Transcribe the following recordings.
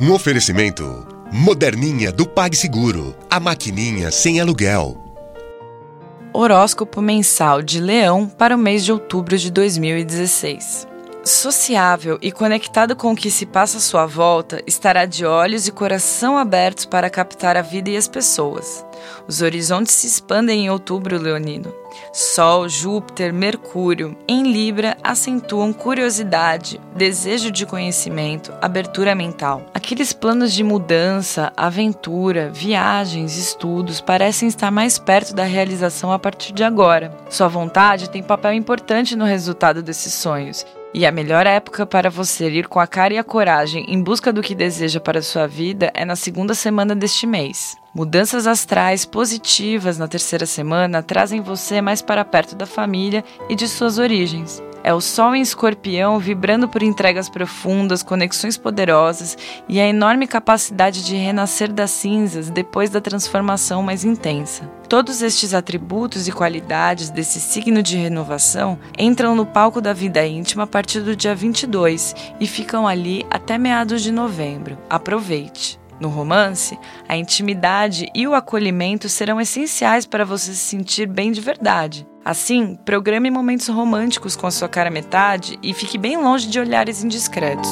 Um oferecimento moderninha do PagSeguro, a maquininha sem aluguel. Horóscopo mensal de Leão para o mês de outubro de 2016. Sociável e conectado com o que se passa à sua volta, estará de olhos e coração abertos para captar a vida e as pessoas. Os horizontes se expandem em outubro, Leonino. Sol, Júpiter, Mercúrio, em Libra, acentuam curiosidade, desejo de conhecimento, abertura mental. Aqueles planos de mudança, aventura, viagens, estudos parecem estar mais perto da realização a partir de agora. Sua vontade tem papel importante no resultado desses sonhos e a melhor época para você ir com a cara e a coragem em busca do que deseja para sua vida é na segunda semana deste mês. Mudanças astrais positivas na terceira semana trazem você mais para perto da família e de suas origens. É o Sol em Escorpião vibrando por entregas profundas, conexões poderosas e a enorme capacidade de renascer das cinzas depois da transformação mais intensa. Todos estes atributos e qualidades desse signo de renovação entram no palco da vida íntima a partir do dia 22 e ficam ali até meados de novembro. Aproveite! No romance, a intimidade e o acolhimento serão essenciais para você se sentir bem de verdade. Assim, programe momentos românticos com a sua cara metade e fique bem longe de olhares indiscretos.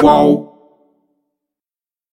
Qual?